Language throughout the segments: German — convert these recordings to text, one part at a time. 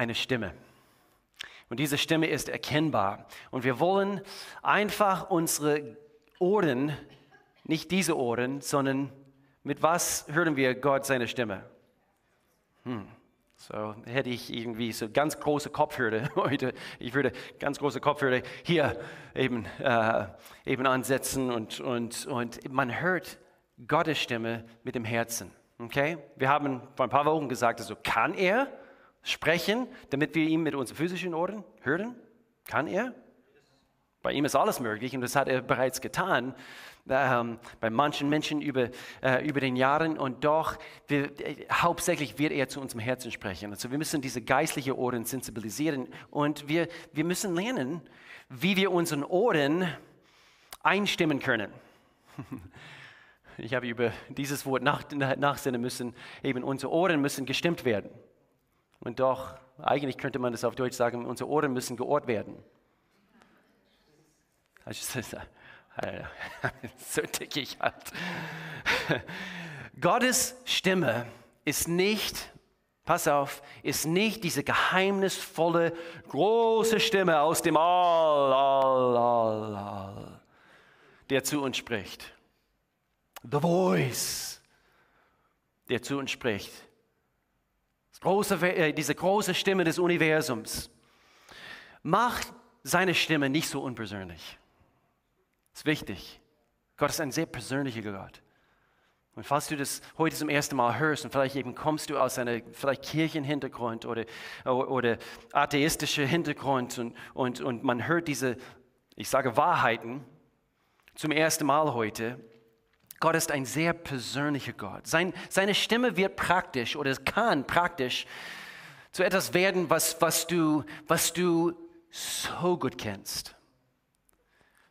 eine Stimme. Und diese Stimme ist erkennbar. Und wir wollen einfach unsere Ohren, nicht diese Ohren, sondern mit was hören wir Gott seine Stimme? Hm. So hätte ich irgendwie so ganz große Kopfhörer heute. Ich würde ganz große Kopfhörer hier eben, äh, eben ansetzen und, und, und man hört Gottes Stimme mit dem Herzen. Okay? Wir haben vor ein paar Wochen gesagt, also kann er sprechen, damit wir ihn mit unseren physischen Ohren hören? Kann er? Bei ihm ist alles möglich und das hat er bereits getan ähm, bei manchen Menschen über, äh, über den Jahren und doch wir, äh, hauptsächlich wird er zu unserem Herzen sprechen. Also wir müssen diese geistlichen Ohren sensibilisieren und wir, wir müssen lernen, wie wir unseren Ohren einstimmen können. Ich habe über dieses Wort nach, nachsinnen müssen, eben unsere Ohren müssen gestimmt werden. Und doch, eigentlich könnte man das auf Deutsch sagen, unsere Ohren müssen geohrt werden. so dick ich halt. Gottes Stimme ist nicht, pass auf, ist nicht diese geheimnisvolle, große Stimme aus dem All, All, All, All, der zu uns spricht. The Voice, der zu uns spricht. Große, äh, diese große Stimme des Universums macht seine Stimme nicht so unpersönlich. Das ist wichtig. Gott ist ein sehr persönlicher Gott. Und falls du das heute zum ersten Mal hörst und vielleicht eben kommst du aus einem vielleicht Kirchenhintergrund oder, oder atheistischer Hintergrund und, und, und man hört diese, ich sage Wahrheiten zum ersten Mal heute, Gott ist ein sehr persönlicher Gott. Sein, seine Stimme wird praktisch oder kann praktisch zu etwas werden, was, was, du, was du so gut kennst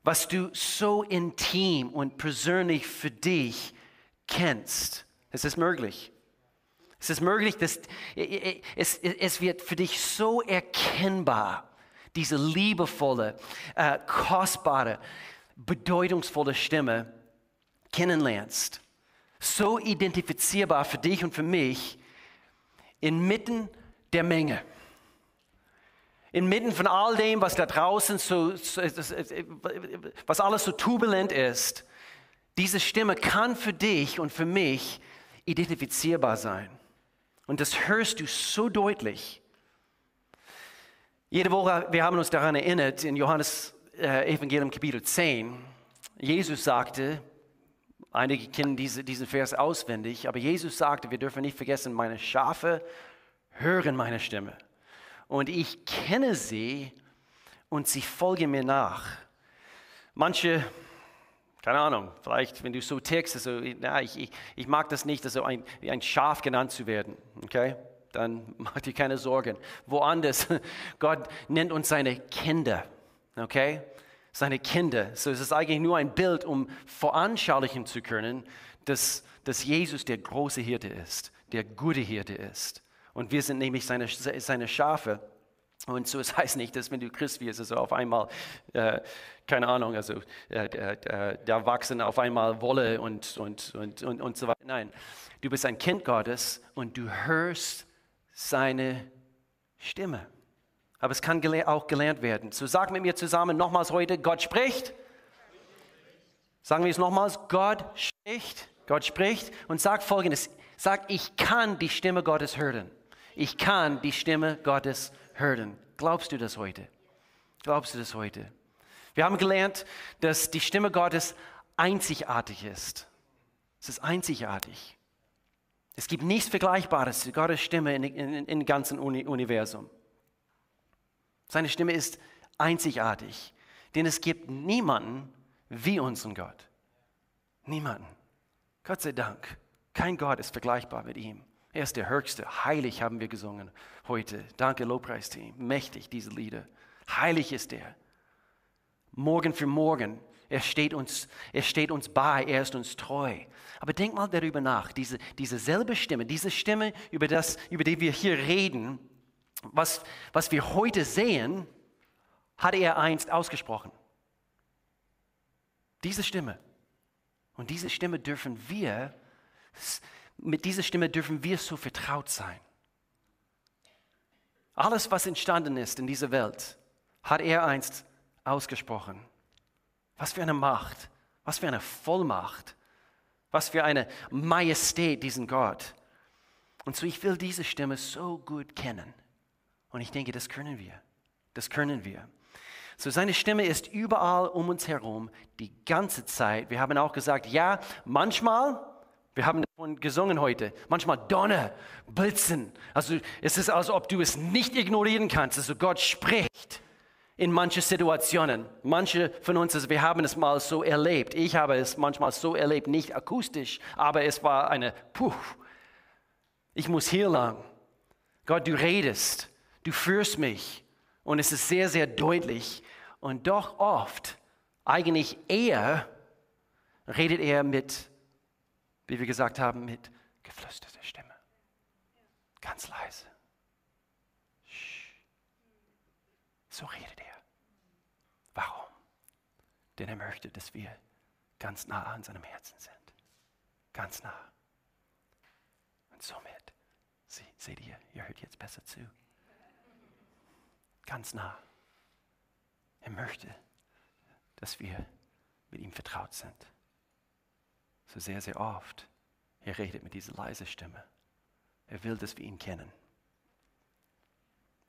was du so intim und persönlich für dich kennst. Es ist möglich. Es ist möglich, dass es, es wird für dich so erkennbar, diese liebevolle, äh, kostbare, bedeutungsvolle Stimme kennenlernst. So identifizierbar für dich und für mich inmitten der Menge. Inmitten von all dem, was da draußen so, was alles so turbulent ist, diese Stimme kann für dich und für mich identifizierbar sein. Und das hörst du so deutlich. Jede Woche, wir haben uns daran erinnert, in Johannes äh, Evangelium Kapitel 10, Jesus sagte, einige kennen diese, diesen Vers auswendig, aber Jesus sagte, wir dürfen nicht vergessen, meine Schafe hören meine Stimme und ich kenne sie und sie folgen mir nach. Manche, keine Ahnung, vielleicht, wenn du so tickst, also, na, ich, ich, ich mag das nicht, also ein, wie ein Schaf genannt zu werden, okay? Dann mach dir keine Sorgen. Woanders, Gott nennt uns seine Kinder, okay? Seine Kinder. So es ist eigentlich nur ein Bild, um veranschaulichen zu können, dass, dass Jesus der große Hirte ist, der gute Hirte ist. Und wir sind nämlich seine, seine Schafe. Und so, es heißt nicht, dass wenn du Christ wirst, also auf einmal, äh, keine Ahnung, also äh, äh, da wachsen auf einmal Wolle und, und, und, und, und so weiter. Nein, du bist ein Kind Gottes und du hörst seine Stimme. Aber es kann auch gelernt werden. So sag mit mir zusammen nochmals heute, Gott spricht. Sagen wir es nochmals, Gott spricht. Gott spricht und sag folgendes, sag, ich kann die Stimme Gottes hören ich kann die Stimme Gottes hören. Glaubst du das heute? Glaubst du das heute? Wir haben gelernt, dass die Stimme Gottes einzigartig ist. Es ist einzigartig. Es gibt nichts Vergleichbares zu Gottes Stimme im ganzen Uni Universum. Seine Stimme ist einzigartig, denn es gibt niemanden wie unseren Gott. Niemanden. Gott sei Dank. Kein Gott ist vergleichbar mit ihm. Er ist der Höchste. Heilig haben wir gesungen heute. Danke, Lobpreisteam. Mächtig, diese Lieder. Heilig ist er. Morgen für morgen. Er steht uns, er steht uns bei. Er ist uns treu. Aber denk mal darüber nach. Diese, diese selbe Stimme, diese Stimme, über, das, über die wir hier reden, was, was wir heute sehen, hat er einst ausgesprochen. Diese Stimme. Und diese Stimme dürfen wir mit dieser Stimme dürfen wir so vertraut sein. Alles, was entstanden ist in dieser Welt, hat er einst ausgesprochen. Was für eine Macht, was für eine Vollmacht, was für eine Majestät diesen Gott. Und so, ich will diese Stimme so gut kennen. Und ich denke, das können wir. Das können wir. So, seine Stimme ist überall um uns herum, die ganze Zeit. Wir haben auch gesagt, ja, manchmal, wir haben davon gesungen heute, manchmal Donner, Blitzen. Also es ist, als ob du es nicht ignorieren kannst. Also Gott spricht in manche Situationen. Manche von uns, also wir haben es mal so erlebt. Ich habe es manchmal so erlebt, nicht akustisch, aber es war eine, puh, ich muss hier lang. Gott, du redest, du führst mich. Und es ist sehr, sehr deutlich. Und doch oft, eigentlich eher, redet er mit, wie wir gesagt haben, mit geflüsterter Stimme. Ganz leise. So redet er. Warum? Denn er möchte, dass wir ganz nah an seinem Herzen sind. Ganz nah. Und somit, seht ihr, ihr hört jetzt besser zu. Ganz nah. Er möchte, dass wir mit ihm vertraut sind. So sehr, sehr oft. Er redet mit dieser leisen Stimme. Er will, dass wir ihn kennen.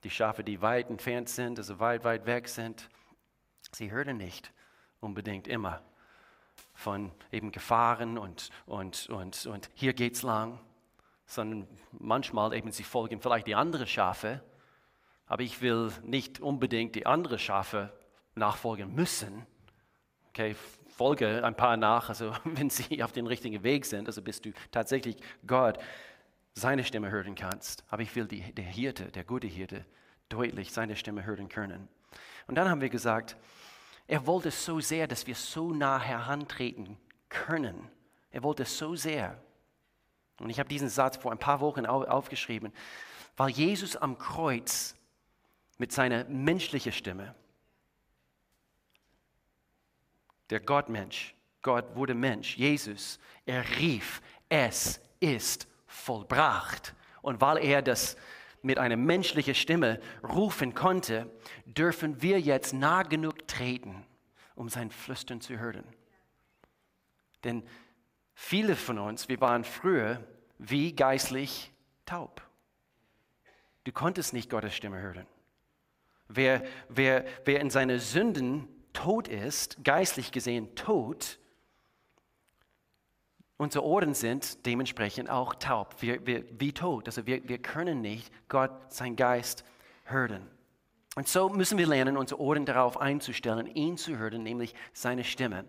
Die Schafe, die weit entfernt sind, also weit, weit weg sind, Sie hören nicht unbedingt immer von eben Gefahren und, und, und, und hier geht's lang, sondern manchmal eben sie folgen vielleicht die anderen Schafe, aber ich will nicht unbedingt die anderen Schafe nachfolgen müssen. Okay, folge ein paar nach, also wenn sie auf dem richtigen Weg sind, also bis du tatsächlich Gott seine Stimme hören kannst. Aber ich will die, der Hirte, der gute Hirte, deutlich seine Stimme hören können. Und dann haben wir gesagt, er wollte so sehr, dass wir so nah herantreten können. Er wollte so sehr. Und ich habe diesen Satz vor ein paar Wochen aufgeschrieben, weil Jesus am Kreuz mit seiner menschlichen Stimme, der Gottmensch, Gott wurde Mensch, Jesus, er rief, es ist vollbracht. Und weil er das mit einer menschlichen Stimme rufen konnte, dürfen wir jetzt nah genug treten, um sein Flüstern zu hören. Denn viele von uns, wir waren früher wie geistlich taub. Du konntest nicht Gottes Stimme hören. Wer, wer, wer in seinen Sünden tot ist, geistlich gesehen tot, Unsere Ohren sind dementsprechend auch taub, wir, wir, wie tot. Also wir, wir können nicht Gott, sein Geist hören. Und so müssen wir lernen, unsere Ohren darauf einzustellen, ihn zu hören, nämlich seine Stimme.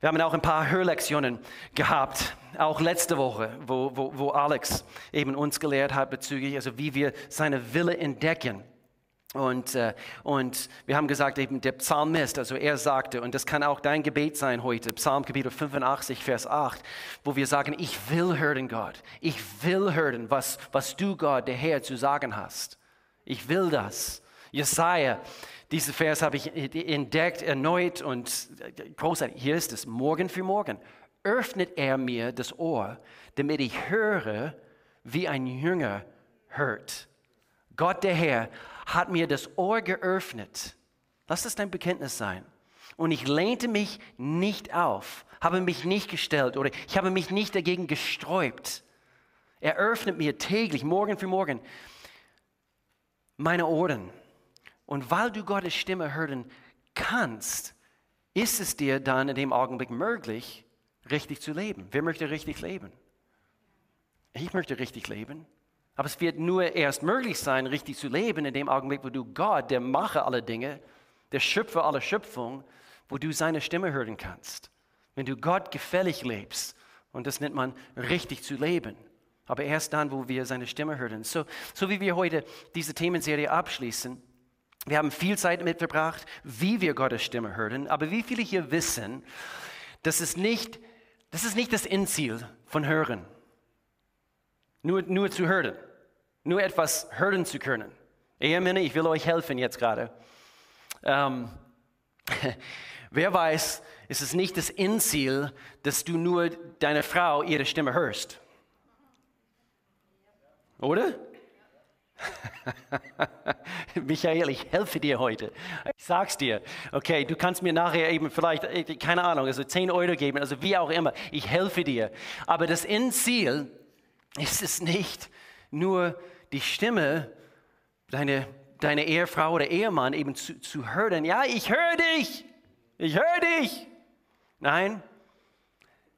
Wir haben auch ein paar Hörlektionen gehabt, auch letzte Woche, wo, wo, wo Alex eben uns gelehrt hat bezüglich, also wie wir seine Wille entdecken. Und, äh, und wir haben gesagt, eben der Psalmist, also er sagte, und das kann auch dein Gebet sein heute, Psalm Kapitel 85, Vers 8, wo wir sagen, ich will hören Gott, ich will hören, was, was du Gott, der Herr, zu sagen hast. Ich will das. Jesaja, diesen Vers habe ich entdeckt, erneut und äh, großartig. Hier ist es, morgen für morgen öffnet er mir das Ohr, damit ich höre, wie ein Jünger hört. Gott der Herr hat mir das Ohr geöffnet. Lass das dein Bekenntnis sein. Und ich lehnte mich nicht auf, habe mich nicht gestellt oder ich habe mich nicht dagegen gesträubt. Er öffnet mir täglich, morgen für morgen, meine Ohren. Und weil du Gottes Stimme hören kannst, ist es dir dann in dem Augenblick möglich, richtig zu leben. Wer möchte richtig leben? Ich möchte richtig leben. Aber es wird nur erst möglich sein, richtig zu leben, in dem Augenblick, wo du Gott, der Macher aller Dinge, der Schöpfer aller Schöpfung, wo du seine Stimme hören kannst. Wenn du Gott gefällig lebst, und das nennt man richtig zu leben. Aber erst dann, wo wir seine Stimme hören. So, so wie wir heute diese Themenserie abschließen, wir haben viel Zeit damit verbracht, wie wir Gottes Stimme hören, aber wie viele hier wissen, dass es nicht, das ist nicht das Endziel von Hören. Nur, nur zu hören nur etwas hören zu können. Ehemänner, ich will euch helfen jetzt gerade. Ähm, wer weiß, ist es nicht das Endziel, dass du nur deine Frau ihre Stimme hörst. Oder? Michael, ich helfe dir heute. Ich sag's dir. Okay, du kannst mir nachher eben vielleicht, äh, keine Ahnung, also 10 Euro geben, also wie auch immer. Ich helfe dir. Aber das Endziel ist es nicht nur die Stimme, deine, deine Ehefrau oder Ehemann eben zu, zu hören. Ja, ich höre dich. Ich höre dich. Nein,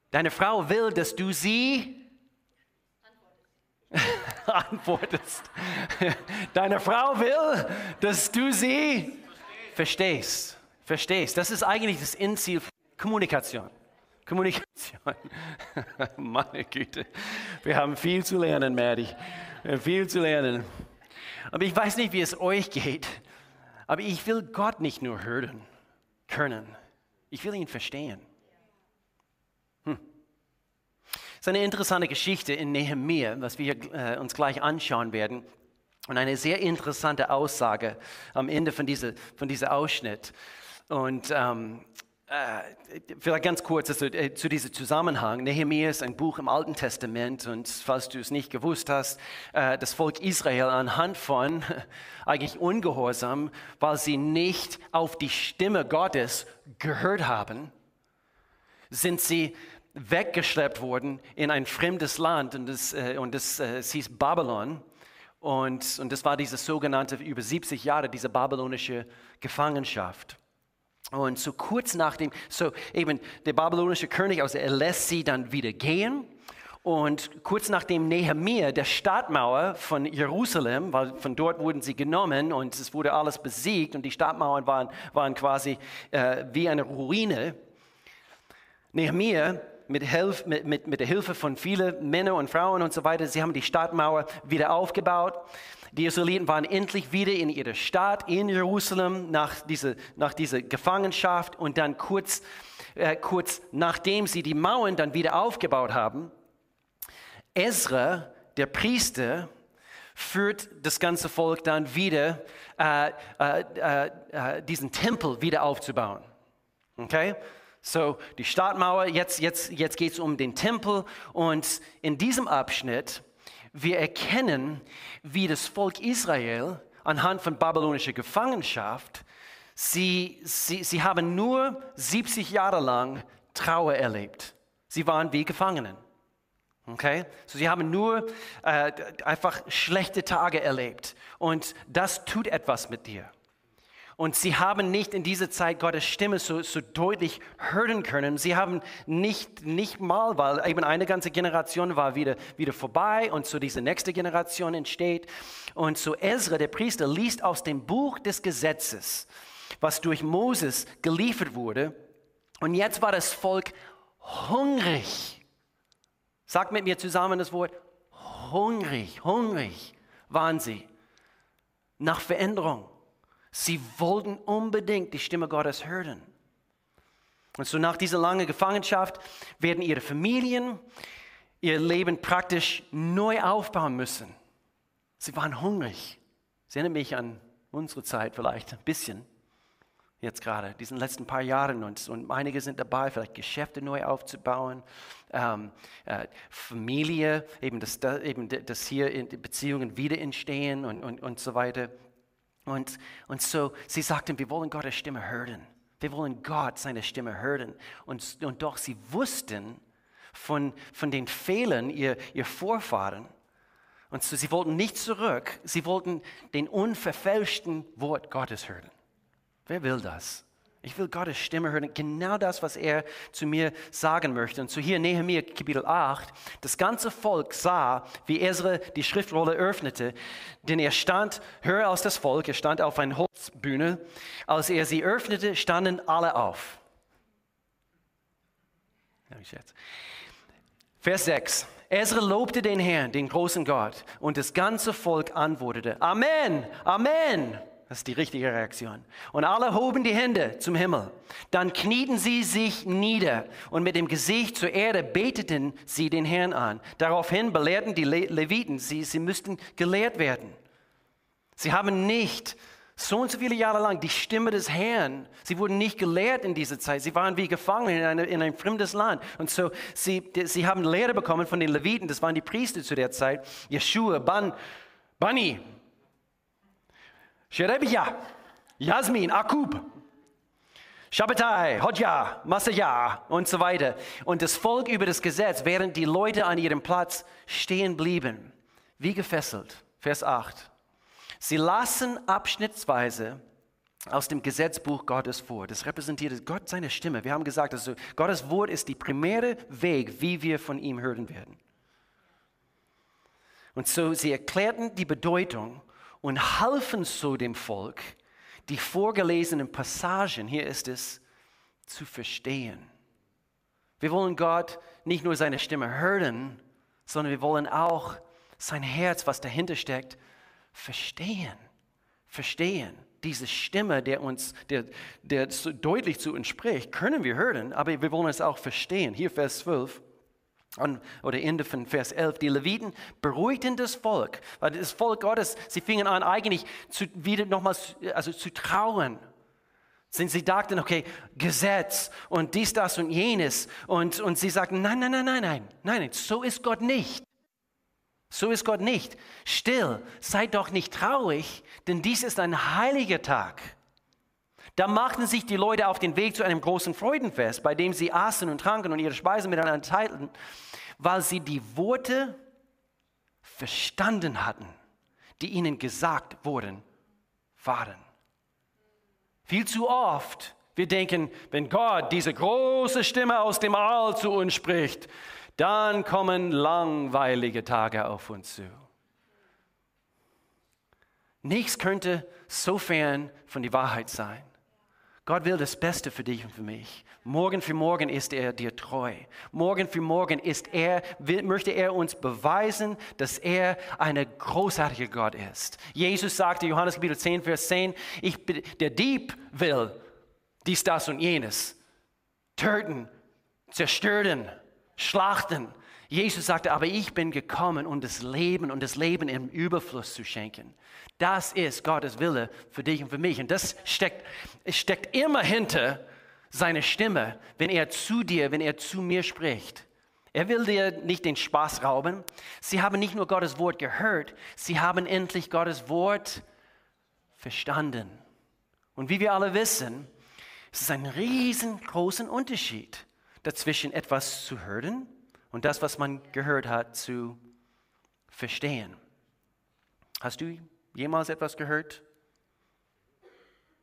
deine Frau will, dass du sie antwortest. Deine Frau will, dass du sie verstehst. Verstehst. Das ist eigentlich das Endziel Kommunikation. Kommunikation. Meine Güte. Wir haben viel zu lernen, Maddie. Viel zu lernen. Aber ich weiß nicht, wie es euch geht. Aber ich will Gott nicht nur hören können. Ich will ihn verstehen. Das ist eine interessante Geschichte in Nehemiah, was wir äh, uns gleich anschauen werden. Und eine sehr interessante Aussage am Ende von diesem von dieser Ausschnitt. Und ähm, äh, vielleicht ganz kurz also, äh, zu diesem Zusammenhang. Nehemiah ist ein Buch im Alten Testament und falls du es nicht gewusst hast, äh, das Volk Israel anhand von eigentlich Ungehorsam, weil sie nicht auf die Stimme Gottes gehört haben, sind sie weggeschleppt wurden in ein fremdes Land und das, äh, und das, äh, es hieß Babylon. Und, und das war diese sogenannte, über 70 Jahre, diese babylonische Gefangenschaft. Und so kurz nachdem, so eben der babylonische König, also er lässt sie dann wieder gehen. Und kurz nachdem Nehemiah der Stadtmauer von Jerusalem, weil von dort wurden sie genommen und es wurde alles besiegt und die Stadtmauern waren, waren quasi äh, wie eine Ruine. Nehemiah mit, Hilf, mit, mit, mit der Hilfe von vielen Männern und Frauen und so weiter, sie haben die Stadtmauer wieder aufgebaut. Die Israeliten waren endlich wieder in ihrer Stadt in Jerusalem nach dieser, nach dieser Gefangenschaft und dann kurz, äh, kurz nachdem sie die Mauern dann wieder aufgebaut haben, Ezra, der Priester, führt das ganze Volk dann wieder, äh, äh, äh, äh diesen Tempel wieder aufzubauen. Okay? So, die Stadtmauer, jetzt, jetzt, jetzt geht es um den Tempel und in diesem Abschnitt, wir erkennen, wie das Volk Israel anhand von babylonischer Gefangenschaft, sie, sie, sie haben nur 70 Jahre lang Trauer erlebt. Sie waren wie Gefangenen. Okay? So, sie haben nur äh, einfach schlechte Tage erlebt. Und das tut etwas mit dir. Und sie haben nicht in dieser Zeit Gottes Stimme so, so deutlich hören können. Sie haben nicht, nicht mal, weil eben eine ganze Generation war wieder, wieder vorbei und so diese nächste Generation entsteht. Und so Ezra, der Priester, liest aus dem Buch des Gesetzes, was durch Moses geliefert wurde. Und jetzt war das Volk hungrig. Sagt mit mir zusammen das Wort hungrig, hungrig waren sie nach Veränderung. Sie wollten unbedingt die Stimme Gottes hören. Und so nach dieser langen Gefangenschaft werden ihre Familien ihr Leben praktisch neu aufbauen müssen. Sie waren hungrig. Ich erinnere mich an unsere Zeit vielleicht ein bisschen, jetzt gerade, diesen letzten paar Jahren. Und, und einige sind dabei, vielleicht Geschäfte neu aufzubauen, ähm, äh, Familie, eben dass, eben dass hier Beziehungen wieder entstehen und, und, und so weiter. Und, und so, sie sagten, wir wollen Gottes Stimme hören. Wir wollen Gott seine Stimme hören. Und, und doch, sie wussten von, von den Fehlern ihr, ihr Vorfahren. Und so, sie wollten nicht zurück, sie wollten den unverfälschten Wort Gottes hören. Wer will das? Ich will Gottes Stimme hören, genau das, was er zu mir sagen möchte. Und so hier Nehemiah Kapitel 8, das ganze Volk sah, wie Ezra die Schriftrolle öffnete, denn er stand, höre aus das Volk, er stand auf einer Holzbühne. Als er sie öffnete, standen alle auf. Vers 6. Ezra lobte den Herrn, den großen Gott, und das ganze Volk antwortete, Amen, Amen. Das ist die richtige Reaktion. Und alle hoben die Hände zum Himmel. Dann knieten sie sich nieder und mit dem Gesicht zur Erde beteten sie den Herrn an. Daraufhin belehrten die Le Leviten sie, sie müssten gelehrt werden. Sie haben nicht so und so viele Jahre lang die Stimme des Herrn. Sie wurden nicht gelehrt in dieser Zeit. Sie waren wie gefangen in, eine, in ein fremdes Land. Und so, sie, sie haben Lehre bekommen von den Leviten. Das waren die Priester zu der Zeit. Yeshua, Ban, Bani, Sherebia, Jasmin, Akub, Shabbatai, Hodja, Masaya und so weiter. Und das Volk über das Gesetz, während die Leute an ihrem Platz stehen blieben, wie gefesselt. Vers 8. Sie lassen abschnittsweise aus dem Gesetzbuch Gottes vor. Das repräsentiert Gott seine Stimme. Wir haben gesagt, also Gottes Wort ist die primäre Weg, wie wir von ihm hören werden. Und so sie erklärten die Bedeutung und halfen so dem Volk, die vorgelesenen Passagen, hier ist es, zu verstehen. Wir wollen Gott nicht nur seine Stimme hören, sondern wir wollen auch sein Herz, was dahinter steckt, verstehen. Verstehen. Diese Stimme, der uns, der, der so deutlich zu uns spricht, können wir hören, aber wir wollen es auch verstehen. Hier Vers 12 oder Ende von Vers 11, die Leviten beruhigten das Volk, weil das Volk Gottes, sie fingen an eigentlich zu, wieder nochmals also zu trauen. Sie dachten, okay, Gesetz und dies, das und jenes. Und, und sie sagten, nein, nein, nein, nein, nein, nein, so ist Gott nicht. So ist Gott nicht. Still, seid doch nicht traurig, denn dies ist ein heiliger Tag. Da machten sich die Leute auf den Weg zu einem großen Freudenfest, bei dem sie aßen und tranken und ihre Speisen miteinander teilten, weil sie die Worte verstanden hatten, die ihnen gesagt wurden, waren. Viel zu oft, wir denken, wenn Gott diese große Stimme aus dem All zu uns spricht, dann kommen langweilige Tage auf uns zu. Nichts könnte so fern von der Wahrheit sein. Gott will das Beste für dich und für mich. Morgen für morgen ist er dir treu. Morgen für morgen ist er, will, möchte er uns beweisen, dass er ein großartiger Gott ist. Jesus sagte, Johannes Kapitel 10, Vers 10, ich, der Dieb will dies, das und jenes. Töten, zerstören, schlachten. Jesus sagte, aber ich bin gekommen, um das Leben und das Leben im Überfluss zu schenken. Das ist Gottes Wille für dich und für mich. Und das steckt, steckt immer hinter seiner Stimme, wenn er zu dir, wenn er zu mir spricht. Er will dir nicht den Spaß rauben. Sie haben nicht nur Gottes Wort gehört, sie haben endlich Gottes Wort verstanden. Und wie wir alle wissen, es ist ein riesengroßen Unterschied dazwischen etwas zu hören und das, was man gehört hat, zu verstehen. Hast du jemals etwas gehört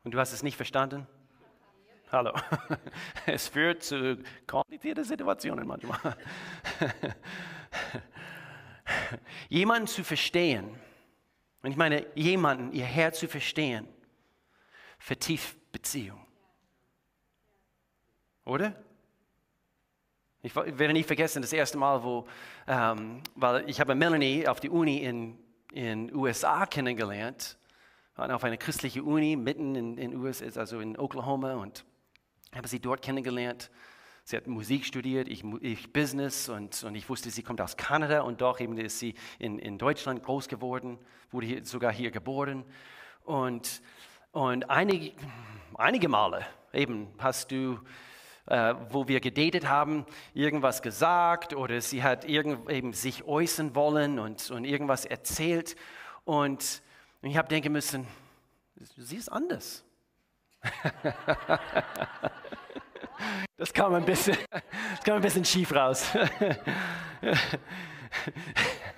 und du hast es nicht verstanden? Hallo. Es führt zu komplizierten Situationen manchmal. Jemanden zu verstehen, und ich meine, jemanden, ihr Herz zu verstehen, vertieft Beziehung. Oder? Ich werde nie vergessen, das erste Mal, wo, ähm, weil ich habe Melanie auf die Uni in in USA kennengelernt, waren auf einer christlichen Uni mitten in, in USA, also in Oklahoma und habe sie dort kennengelernt. Sie hat Musik studiert, ich, ich Business und, und ich wusste, sie kommt aus Kanada und doch eben ist sie in, in Deutschland groß geworden, wurde hier, sogar hier geboren. Und, und einige, einige Male eben hast du äh, wo wir gedatet haben, irgendwas gesagt oder sie hat eben sich äußern wollen und, und irgendwas erzählt. Und, und ich habe denken müssen, sie ist anders. das kam ein bisschen, das kam ein bisschen schief raus.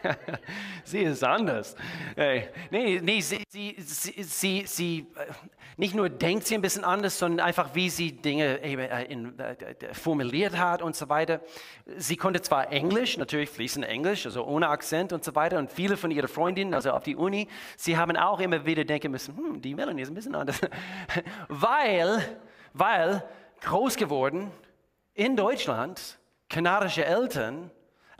sie ist anders. Nee, nee, sie, sie, sie, sie, äh, nicht nur denkt sie ein bisschen anders, sondern einfach, wie sie Dinge äh, in, äh, formuliert hat und so weiter. Sie konnte zwar Englisch, natürlich fließend Englisch, also ohne Akzent und so weiter. Und viele von ihren Freundinnen, also auf die Uni, sie haben auch immer wieder denken müssen, hm, die Melanie ist ein bisschen anders. weil, weil groß geworden in Deutschland, kanadische Eltern,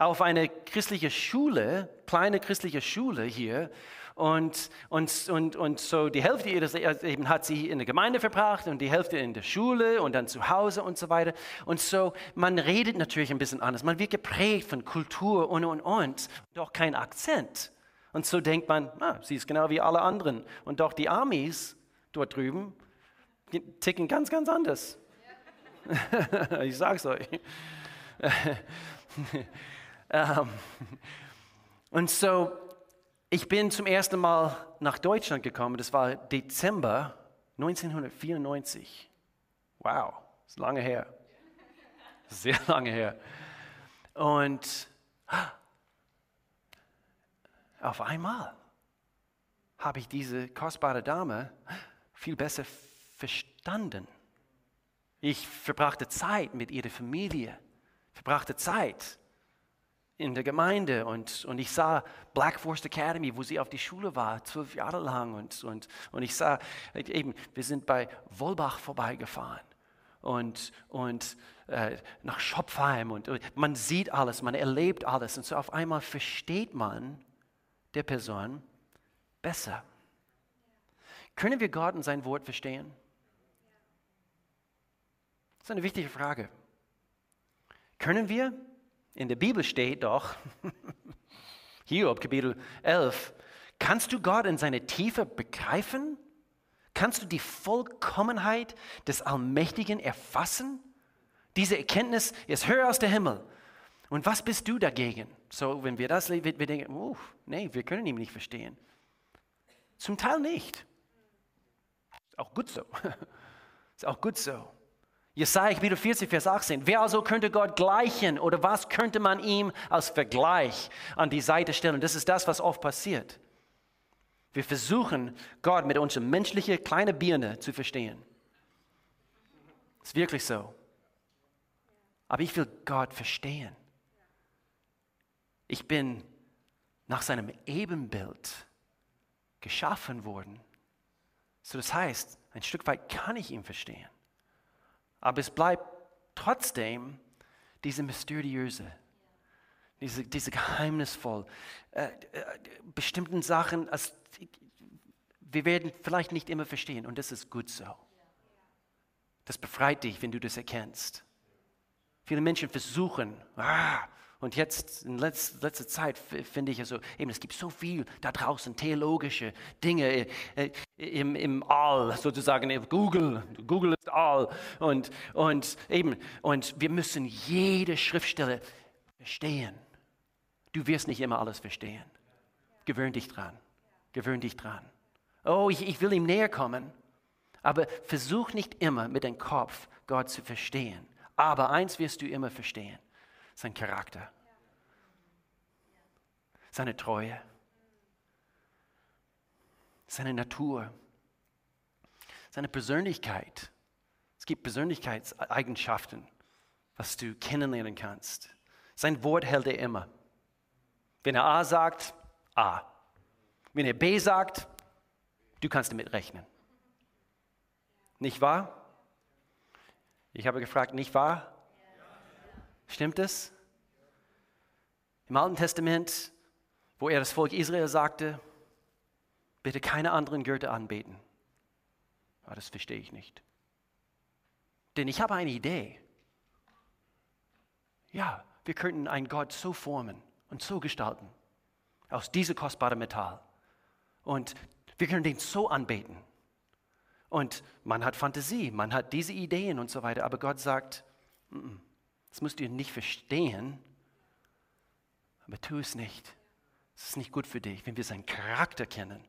auf eine christliche Schule, kleine christliche Schule hier. Und, und, und, und so die Hälfte ihres Lebens hat sie in der Gemeinde verbracht und die Hälfte in der Schule und dann zu Hause und so weiter. Und so, man redet natürlich ein bisschen anders. Man wird geprägt von Kultur und, und, und. Doch kein Akzent. Und so denkt man, ah, sie ist genau wie alle anderen. Und doch die Amis dort drüben ticken ganz, ganz anders. ich sag's euch. Ähm, und so, Ich bin zum ersten Mal nach Deutschland gekommen, das war Dezember 1994. Wow, ist lange her. Sehr lange her. Und auf einmal habe ich diese kostbare Dame viel besser verstanden. Ich verbrachte Zeit mit ihrer Familie, verbrachte Zeit in der Gemeinde und, und ich sah Black Forest Academy, wo sie auf die Schule war, zwölf Jahre lang. Und, und, und ich sah eben, wir sind bei Wolbach vorbeigefahren und, und äh, nach Schopfheim und, und man sieht alles, man erlebt alles und so auf einmal versteht man der Person besser. Können wir Gott und sein Wort verstehen? Das ist eine wichtige Frage. Können wir in der Bibel steht doch, Hiob Kapitel 11, kannst du Gott in seine Tiefe begreifen? Kannst du die Vollkommenheit des Allmächtigen erfassen? Diese Erkenntnis ist höher als der Himmel. Und was bist du dagegen? So, wenn wir das lesen, wir denken, uh, nee, wir können ihn nicht verstehen. Zum Teil nicht. Ist auch gut so. Ist auch gut so. Jesaja Kapitel 40, Vers 18. Wer also könnte Gott gleichen oder was könnte man ihm als Vergleich an die Seite stellen? Das ist das, was oft passiert. Wir versuchen, Gott mit unserer menschlichen kleinen Birne zu verstehen. Ist wirklich so. Aber ich will Gott verstehen. Ich bin nach seinem Ebenbild geschaffen worden. So das heißt, ein Stück weit kann ich ihn verstehen. Aber es bleibt trotzdem diese mysteriöse, diese, diese geheimnisvoll, äh, äh, bestimmten Sachen, als, wir werden vielleicht nicht immer verstehen und das ist gut so. Das befreit dich, wenn du das erkennst. Viele Menschen versuchen, ah, und jetzt in letzter, Zeit finde ich also, eben, es gibt so viel da draußen, theologische Dinge äh, im, im All, sozusagen, Google, Google ist All. Und, und eben, und wir müssen jede Schriftstelle verstehen. Du wirst nicht immer alles verstehen. Gewöhn dich dran. Gewöhn dich dran. Oh, ich, ich will ihm näher kommen. Aber versuch nicht immer mit dem Kopf Gott zu verstehen. Aber eins wirst du immer verstehen sein Charakter, seine Treue, seine Natur, seine Persönlichkeit. Es gibt Persönlichkeitseigenschaften, was du kennenlernen kannst. Sein Wort hält er immer. Wenn er A sagt, A. Wenn er B sagt, du kannst damit rechnen. Nicht wahr? Ich habe gefragt, nicht wahr? Stimmt es? Im Alten Testament, wo er das Volk Israel sagte, bitte keine anderen Götter anbeten. Aber ah, das verstehe ich nicht. Denn ich habe eine Idee. Ja, wir könnten einen Gott so formen und so gestalten, aus diesem kostbaren Metall. Und wir können den so anbeten. Und man hat Fantasie, man hat diese Ideen und so weiter, aber Gott sagt, mm -mm. Das musst du nicht verstehen, aber tu es nicht. Es ist nicht gut für dich, wenn wir seinen Charakter kennen.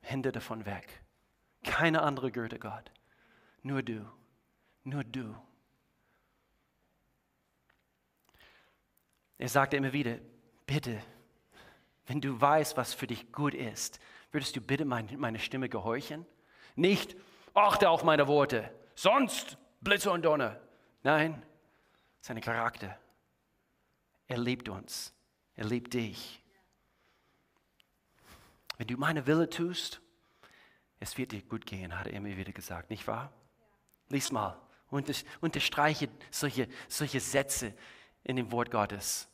Hände davon weg. Keine andere Götter, Gott. Nur du. Nur du. Er sagte immer wieder, bitte, wenn du weißt, was für dich gut ist, würdest du bitte meine Stimme gehorchen? Nicht, achte auf meine Worte, sonst Blitze und Donner. Nein, seinen Charakter. Er liebt uns. Er liebt dich. Wenn du meine Wille tust, es wird dir gut gehen, hat er immer wieder gesagt, nicht wahr? Lies mal, unterstreiche solche, solche Sätze in dem Wort Gottes.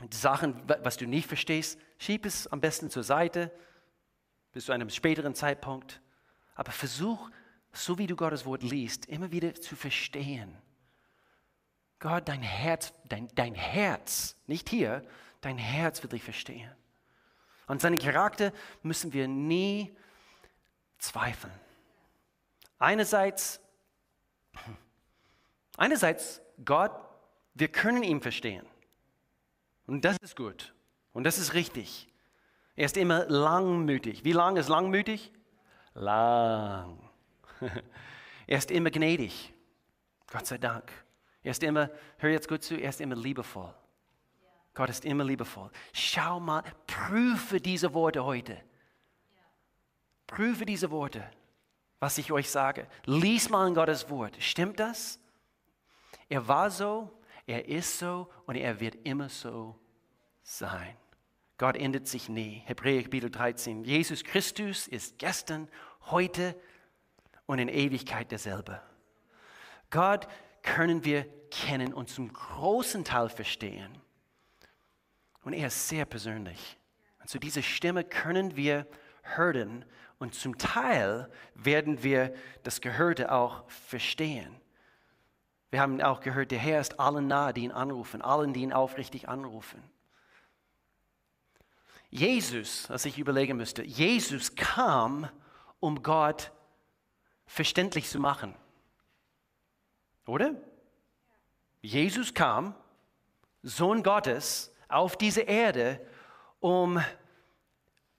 Und Sachen, was du nicht verstehst, schieb es am besten zur Seite bis zu einem späteren Zeitpunkt. Aber versuch, so wie du Gottes Wort liest, immer wieder zu verstehen Gott, dein Herz, dein, dein Herz, nicht hier, dein Herz will ich verstehen. Und seinen Charakter müssen wir nie zweifeln. Einerseits, einerseits Gott, wir können ihn verstehen. Und das ist gut. Und das ist richtig. Er ist immer langmütig. Wie lang ist langmütig? Lang. er ist immer gnädig. Gott sei Dank. Er ist immer, hör jetzt gut zu, er ist immer liebevoll. Gott ist immer liebevoll. Schau mal, prüfe diese Worte heute. Prüfe diese Worte, was ich euch sage. Lies mal in Gottes Wort. Stimmt das? Er war so, er ist so und er wird immer so sein. Gott ändert sich nie. Hebräer Kapitel 13. Jesus Christus ist gestern, heute und in Ewigkeit derselbe. Gott können wir kennen und zum großen Teil verstehen. Und er ist sehr persönlich. Und zu dieser Stimme können wir hören und zum Teil werden wir das Gehörte auch verstehen. Wir haben auch gehört, der Herr ist allen nahe, die ihn anrufen, allen, die ihn aufrichtig anrufen. Jesus, was ich überlegen müsste, Jesus kam, um Gott verständlich zu machen. Oder? Jesus kam, Sohn Gottes, auf diese Erde, um,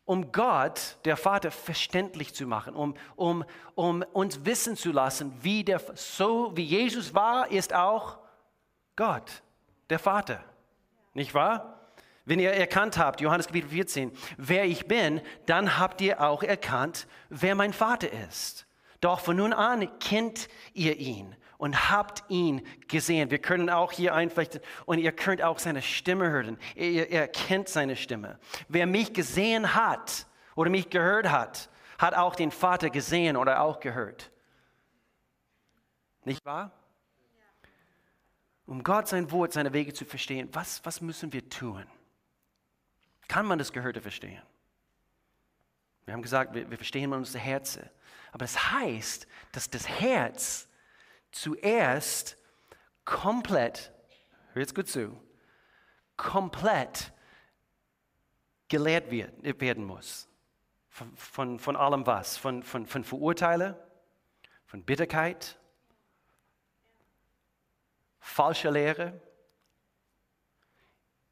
um Gott, der Vater, verständlich zu machen, um, um, um uns wissen zu lassen, wie der, so wie Jesus war, ist auch Gott, der Vater. Nicht wahr? Wenn ihr erkannt habt, Johannes Kapitel 14, wer ich bin, dann habt ihr auch erkannt, wer mein Vater ist. Doch von nun an kennt ihr ihn und habt ihn gesehen. Wir können auch hier einflechten und ihr könnt auch seine Stimme hören. Ihr, ihr kennt seine Stimme. Wer mich gesehen hat oder mich gehört hat, hat auch den Vater gesehen oder auch gehört. Nicht wahr? Um Gott sein Wort, seine Wege zu verstehen, was, was müssen wir tun? Kann man das Gehörte verstehen? Wir haben gesagt, wir, wir verstehen unsere Herzen. Aber das heißt, dass das Herz zuerst komplett, hör jetzt gut zu, komplett gelehrt wird, werden muss. Von, von, von allem was? Von, von, von Verurteile, von Bitterkeit, falscher Lehre,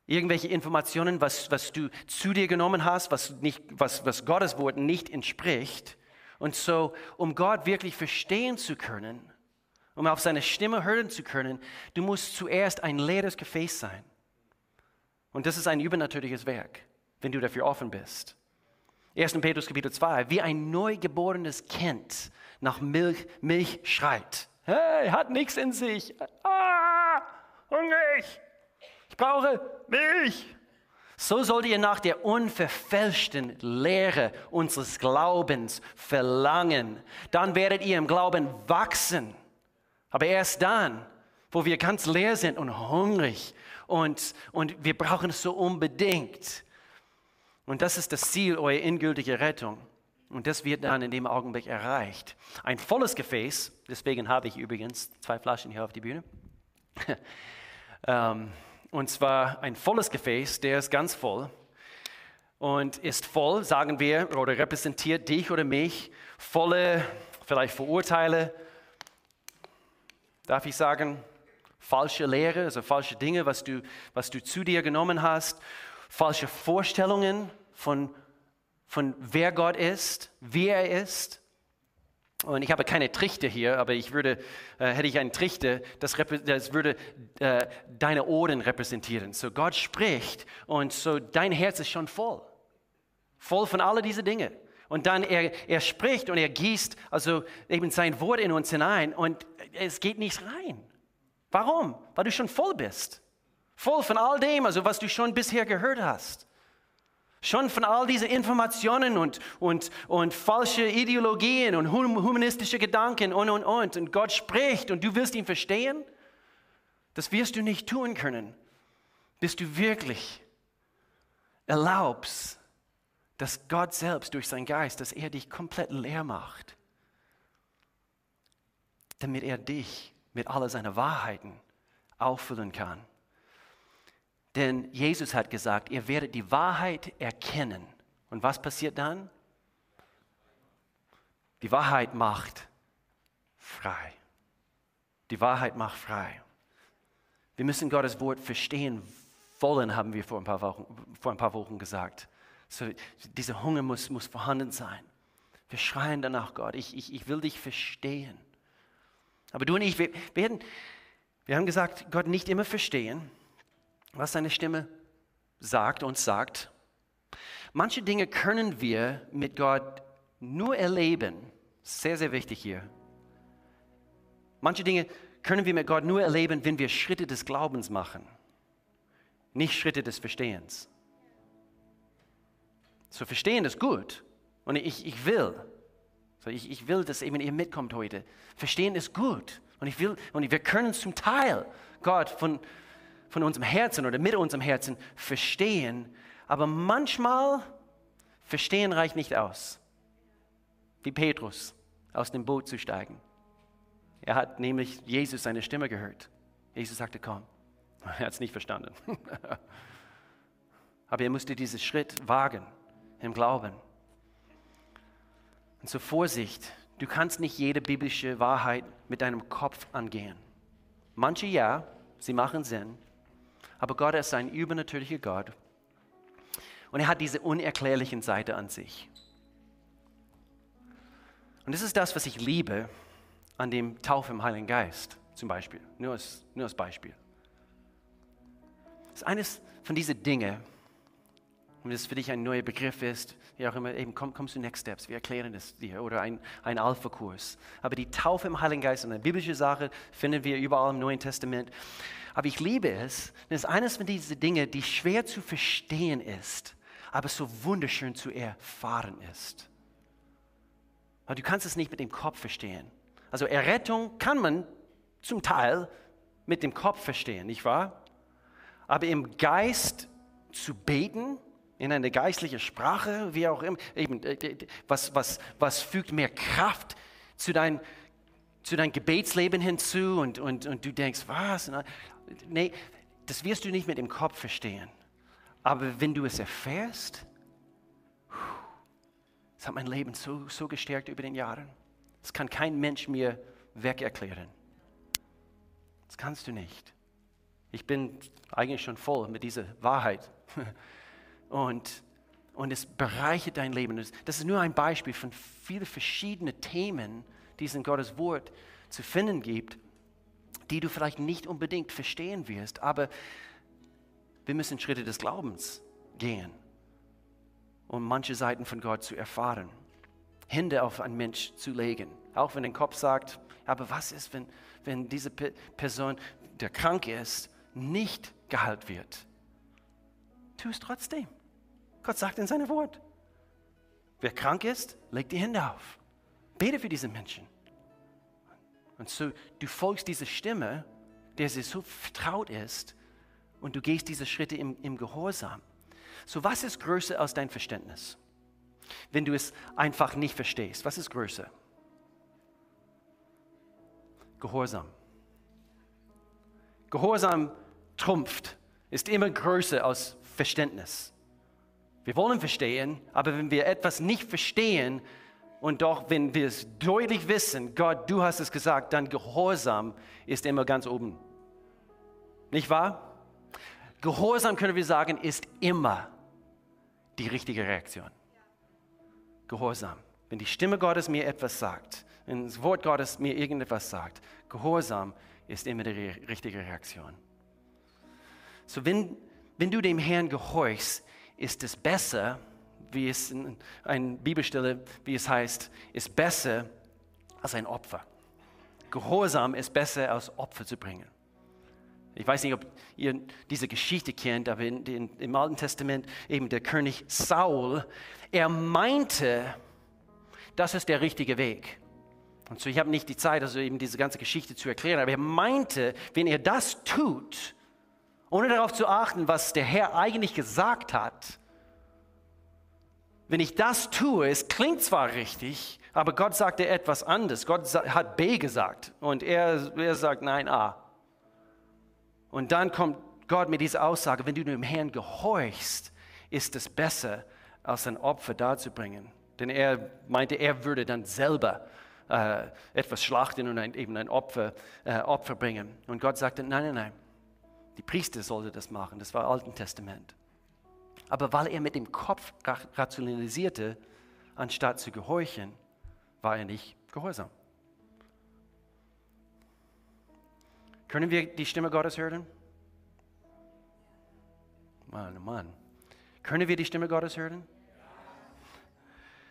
irgendwelche Informationen, was, was du zu dir genommen hast, was, nicht, was, was Gottes Wort nicht entspricht. Und so, um Gott wirklich verstehen zu können, um auf seine Stimme hören zu können, du musst zuerst ein leeres Gefäß sein. Und das ist ein übernatürliches Werk, wenn du dafür offen bist. 1. Petrus Kapitel 2, wie ein neugeborenes Kind nach Milch, Milch schreit. Hey, hat nichts in sich. Ah, hungrig. Ich brauche Milch. So sollt ihr nach der unverfälschten Lehre unseres Glaubens verlangen. Dann werdet ihr im Glauben wachsen aber erst dann, wo wir ganz leer sind und hungrig und, und wir brauchen es so unbedingt. Und das ist das Ziel eurer endgültigen Rettung. Und das wird dann in dem Augenblick erreicht. Ein volles Gefäß, deswegen habe ich übrigens zwei Flaschen hier auf die Bühne. Ähm, und zwar ein volles Gefäß, der ist ganz voll und ist voll, sagen wir, oder repräsentiert dich oder mich, volle, vielleicht Verurteile, darf ich sagen, falsche Lehre, also falsche Dinge, was du, was du zu dir genommen hast, falsche Vorstellungen von, von wer Gott ist, wie er ist. Und ich habe keine Trichter hier, aber ich würde, äh, hätte ich einen Trichter, das, das würde äh, deine Ohren repräsentieren. So Gott spricht und so dein Herz ist schon voll. Voll von all diesen Dingen. Und dann er, er spricht und er gießt also eben sein Wort in uns hinein und es geht nicht rein. Warum? Weil du schon voll bist. Voll von all dem, also was du schon bisher gehört hast. Schon von all diesen Informationen und, und, und falsche Ideologien und humanistische Gedanken und, und, und. Und Gott spricht und du willst ihn verstehen? Das wirst du nicht tun können, bis du wirklich erlaubst, dass Gott selbst durch seinen Geist, dass er dich komplett leer macht, damit er dich mit all seinen Wahrheiten auffüllen kann. Denn Jesus hat gesagt, ihr werdet die Wahrheit erkennen. Und was passiert dann? Die Wahrheit macht frei. Die Wahrheit macht frei. Wir müssen Gottes Wort verstehen wollen, haben wir vor ein paar Wochen, vor ein paar Wochen gesagt. So, dieser Hunger muss, muss vorhanden sein. Wir schreien danach, Gott, ich, ich, ich will dich verstehen. Aber du und ich, wir, werden, wir haben gesagt, Gott nicht immer verstehen, was seine Stimme sagt, uns sagt. Manche Dinge können wir mit Gott nur erleben. Sehr, sehr wichtig hier. Manche Dinge können wir mit Gott nur erleben, wenn wir Schritte des Glaubens machen, nicht Schritte des Verstehens. So verstehen ist gut und ich, ich will. So ich, ich will, dass eben ihr mitkommt heute. Verstehen ist gut und ich will und wir können zum Teil Gott von, von unserem Herzen oder mit unserem Herzen verstehen, aber manchmal verstehen reicht nicht aus. Wie Petrus aus dem Boot zu steigen. Er hat nämlich Jesus seine Stimme gehört. Jesus sagte, komm. Er hat es nicht verstanden. Aber er musste diesen Schritt wagen im Glauben. Und zur Vorsicht, du kannst nicht jede biblische Wahrheit mit deinem Kopf angehen. Manche ja, sie machen Sinn, aber Gott ist ein übernatürlicher Gott. Und er hat diese unerklärlichen Seite an sich. Und das ist das, was ich liebe an dem Taufe im Heiligen Geist, zum Beispiel. Nur als, nur als Beispiel. Das ist eines von diesen Dingen, wenn das für dich ein neuer Begriff ist, wie auch immer, eben komm, kommst du Next Steps, wir erklären es dir oder ein, ein Alpha-Kurs. Aber die Taufe im Heiligen Geist ist eine biblische Sache, finden wir überall im Neuen Testament. Aber ich liebe es, das ist eines von diesen Dingen, die schwer zu verstehen ist, aber so wunderschön zu erfahren ist. Aber du kannst es nicht mit dem Kopf verstehen. Also Errettung kann man zum Teil mit dem Kopf verstehen, nicht wahr? Aber im Geist zu beten, in eine geistliche Sprache, wie auch immer, eben, äh, was, was, was fügt mehr Kraft zu, dein, zu deinem Gebetsleben hinzu und, und, und du denkst, was? Nee, das wirst du nicht mit dem Kopf verstehen. Aber wenn du es erfährst, es hat mein Leben so, so gestärkt über den Jahren. Das kann kein Mensch mir wegerklären. Das kannst du nicht. Ich bin eigentlich schon voll mit dieser Wahrheit. Und, und es bereichert dein Leben. Das ist nur ein Beispiel von vielen verschiedenen Themen, die es in Gottes Wort zu finden gibt, die du vielleicht nicht unbedingt verstehen wirst. Aber wir müssen Schritte des Glaubens gehen, um manche Seiten von Gott zu erfahren. Hände auf einen Mensch zu legen. Auch wenn der Kopf sagt, aber was ist, wenn, wenn diese Person, der krank ist, nicht geheilt wird? Tu es trotzdem. Gott sagt in seinem Wort. Wer krank ist, leg die Hände auf. Bete für diese Menschen. Und so, du folgst dieser Stimme, der sie so vertraut ist, und du gehst diese Schritte im, im Gehorsam. So, was ist größer als dein Verständnis? wenn du es einfach nicht verstehst? Was ist größer? Gehorsam. Gehorsam trumpft, ist immer größer als Verständnis. Wir wollen verstehen, aber wenn wir etwas nicht verstehen und doch, wenn wir es deutlich wissen, Gott, du hast es gesagt, dann Gehorsam ist immer ganz oben. Nicht wahr? Gehorsam können wir sagen, ist immer die richtige Reaktion. Gehorsam. Wenn die Stimme Gottes mir etwas sagt, wenn das Wort Gottes mir irgendetwas sagt, Gehorsam ist immer die richtige Reaktion. So, wenn, wenn du dem Herrn gehorchst, ist es besser, wie es in einer Bibelstelle, wie es heißt, ist besser als ein Opfer. Gehorsam ist besser als Opfer zu bringen. Ich weiß nicht, ob ihr diese Geschichte kennt, aber in, in, im Alten Testament eben der König Saul, er meinte, das ist der richtige Weg. Und so, ich habe nicht die Zeit, also eben diese ganze Geschichte zu erklären, aber er meinte, wenn er das tut, ohne darauf zu achten, was der Herr eigentlich gesagt hat, wenn ich das tue, es klingt zwar richtig, aber Gott sagte etwas anderes. Gott hat B gesagt und er, er sagt nein, A. Und dann kommt Gott mit dieser Aussage, wenn du dem Herrn gehorchst, ist es besser, als ein Opfer darzubringen. Denn er meinte, er würde dann selber äh, etwas schlachten und ein, eben ein Opfer, äh, Opfer bringen. Und Gott sagte, nein, nein, nein, die Priester sollten das machen. Das war Alten Testament. Aber weil er mit dem Kopf rationalisierte, anstatt zu gehorchen, war er nicht gehorsam. Können wir die Stimme Gottes hören? Mann, oh Mann. Können wir die Stimme Gottes hören?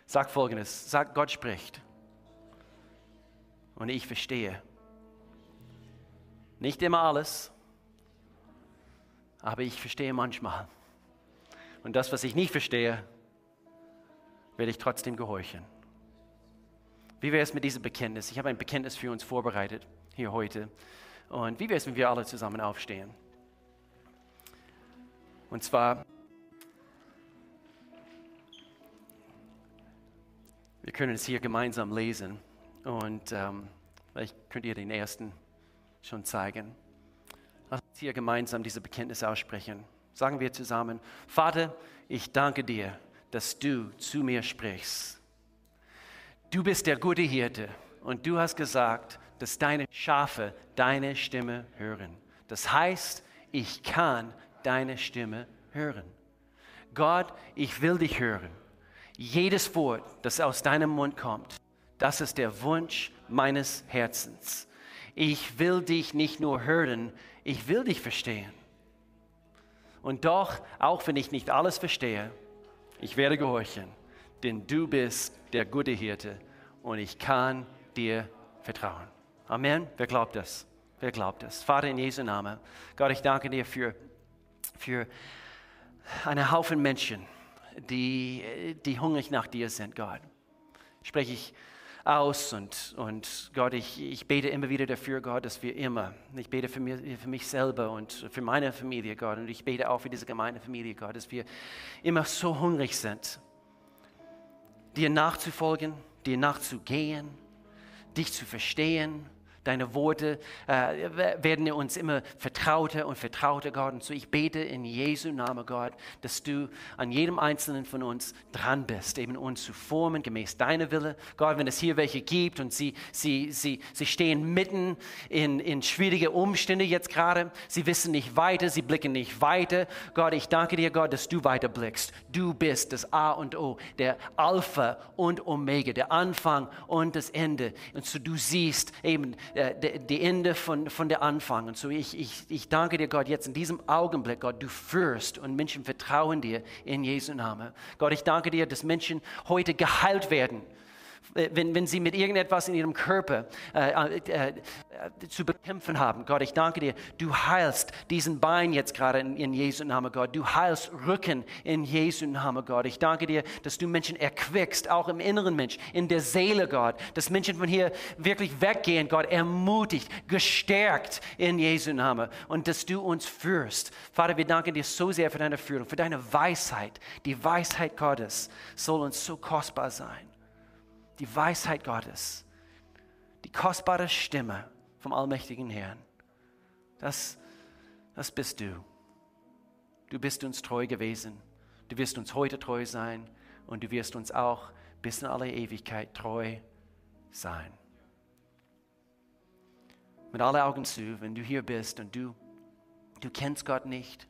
Sag folgendes: Sag, Gott spricht. Und ich verstehe. Nicht immer alles, aber ich verstehe manchmal. Und das, was ich nicht verstehe, werde ich trotzdem gehorchen. Wie wäre es mit diesem Bekenntnis? Ich habe ein Bekenntnis für uns vorbereitet hier heute. Und wie wäre es, wenn wir alle zusammen aufstehen? Und zwar, wir können es hier gemeinsam lesen. Und ähm, vielleicht könnt ihr den ersten schon zeigen. Lass uns hier gemeinsam diese Bekenntnis aussprechen. Sagen wir zusammen, Vater, ich danke dir, dass du zu mir sprichst. Du bist der gute Hirte und du hast gesagt, dass deine Schafe deine Stimme hören. Das heißt, ich kann deine Stimme hören. Gott, ich will dich hören. Jedes Wort, das aus deinem Mund kommt, das ist der Wunsch meines Herzens. Ich will dich nicht nur hören, ich will dich verstehen. Und doch, auch wenn ich nicht alles verstehe, ich werde gehorchen, denn du bist der gute Hirte und ich kann dir vertrauen. Amen. Wer glaubt das? Wer glaubt das? Vater in Jesu Namen. Gott, ich danke dir für, für einen Haufen Menschen, die, die hungrig nach dir sind, Gott. Spreche ich aus und, und Gott, ich, ich bete immer wieder dafür, Gott, dass wir immer, ich bete für mich, für mich selber und für meine Familie, Gott, und ich bete auch für diese Gemeindefamilie, Gott, dass wir immer so hungrig sind, dir nachzufolgen, dir nachzugehen, dich zu verstehen Deine Worte äh, werden uns immer vertrauter und vertrauter, Gott. Und so ich bete in Jesu Namen, Gott, dass du an jedem Einzelnen von uns dran bist, eben uns zu formen, gemäß deiner Wille. Gott, wenn es hier welche gibt und sie, sie, sie, sie stehen mitten in, in schwierige Umstände jetzt gerade, sie wissen nicht weiter, sie blicken nicht weiter. Gott, ich danke dir, Gott, dass du weiter blickst. Du bist das A und O, der Alpha und Omega, der Anfang und das Ende. Und so du siehst eben, äh, die Ende von, von der Anfang. Und so ich, ich, ich danke dir, Gott, jetzt in diesem Augenblick, Gott, du führst und Menschen vertrauen dir in Jesu Namen. Gott, ich danke dir, dass Menschen heute geheilt werden wenn, wenn sie mit irgendetwas in ihrem Körper äh, äh, äh, zu bekämpfen haben. Gott, ich danke dir, du heilst diesen Bein jetzt gerade in, in Jesu Namen, Gott. Du heilst Rücken in Jesu Namen, Gott. Ich danke dir, dass du Menschen erquickst, auch im inneren Mensch, in der Seele, Gott. Dass Menschen von hier wirklich weggehen, Gott, ermutigt, gestärkt in Jesu Namen. Und dass du uns führst. Vater, wir danken dir so sehr für deine Führung, für deine Weisheit. Die Weisheit Gottes soll uns so kostbar sein die Weisheit Gottes, die kostbare Stimme vom allmächtigen Herrn. Das, das bist du. Du bist uns treu gewesen. Du wirst uns heute treu sein und du wirst uns auch bis in alle Ewigkeit treu sein. Mit allen Augen zu, wenn du hier bist und du, du kennst Gott nicht,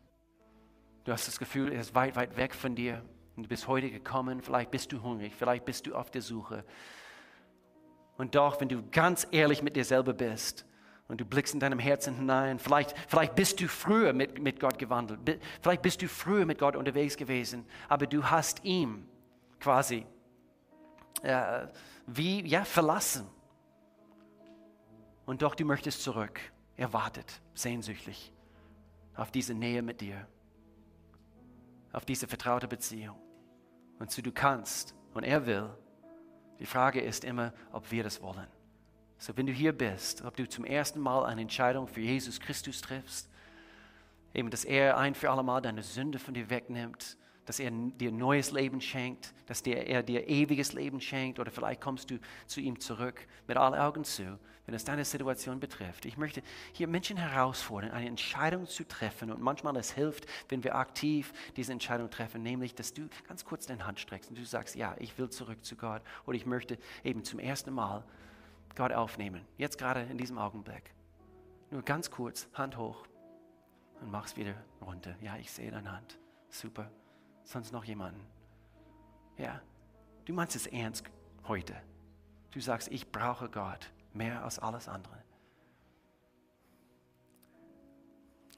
du hast das Gefühl, er ist weit, weit weg von dir, und du bist heute gekommen, vielleicht bist du hungrig, vielleicht bist du auf der Suche. Und doch, wenn du ganz ehrlich mit dir selber bist und du blickst in deinem Herzen hinein, vielleicht, vielleicht bist du früher mit, mit Gott gewandelt, vielleicht bist du früher mit Gott unterwegs gewesen, aber du hast ihm quasi äh, wie ja, verlassen. Und doch, du möchtest zurück. Er wartet sehnsüchtig auf diese Nähe mit dir, auf diese vertraute Beziehung und so du kannst und er will. Die Frage ist immer, ob wir das wollen. So, wenn du hier bist, ob du zum ersten Mal eine Entscheidung für Jesus Christus triffst, eben, dass er ein für alle Mal deine Sünde von dir wegnimmt, dass er dir neues Leben schenkt, dass er dir ewiges Leben schenkt oder vielleicht kommst du zu ihm zurück mit allen Augen zu, wenn es deine Situation betrifft. Ich möchte hier Menschen herausfordern, eine Entscheidung zu treffen und manchmal es hilft, wenn wir aktiv diese Entscheidung treffen, nämlich, dass du ganz kurz deine Hand streckst und du sagst, ja, ich will zurück zu Gott oder ich möchte eben zum ersten Mal Gott aufnehmen, jetzt gerade in diesem Augenblick. Nur ganz kurz, Hand hoch und mach's wieder runter. Ja, ich sehe deine Hand. Super. Sonst noch jemanden? Ja, du meinst es ernst heute. Du sagst, ich brauche Gott mehr als alles andere.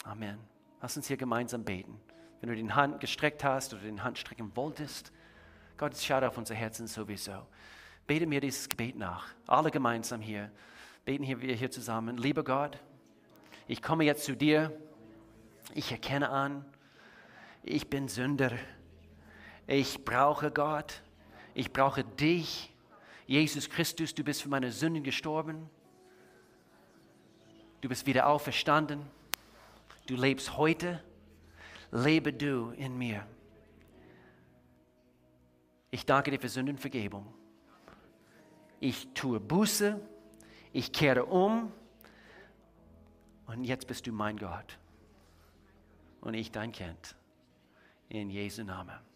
Amen. Lass uns hier gemeinsam beten. Wenn du die Hand gestreckt hast oder den Hand strecken wolltest, Gott schaut auf unser Herzen sowieso. Bete mir dieses Gebet nach. Alle gemeinsam hier. Beten hier, wir hier zusammen. Lieber Gott, ich komme jetzt zu dir. Ich erkenne an, ich bin Sünder. Ich brauche Gott. Ich brauche dich. Jesus Christus, du bist für meine Sünden gestorben. Du bist wieder auferstanden. Du lebst heute. Lebe du in mir. Ich danke dir für Sündenvergebung. Ich tue Buße. Ich kehre um. Und jetzt bist du mein Gott. Und ich dein Kind. In Jesu Namen.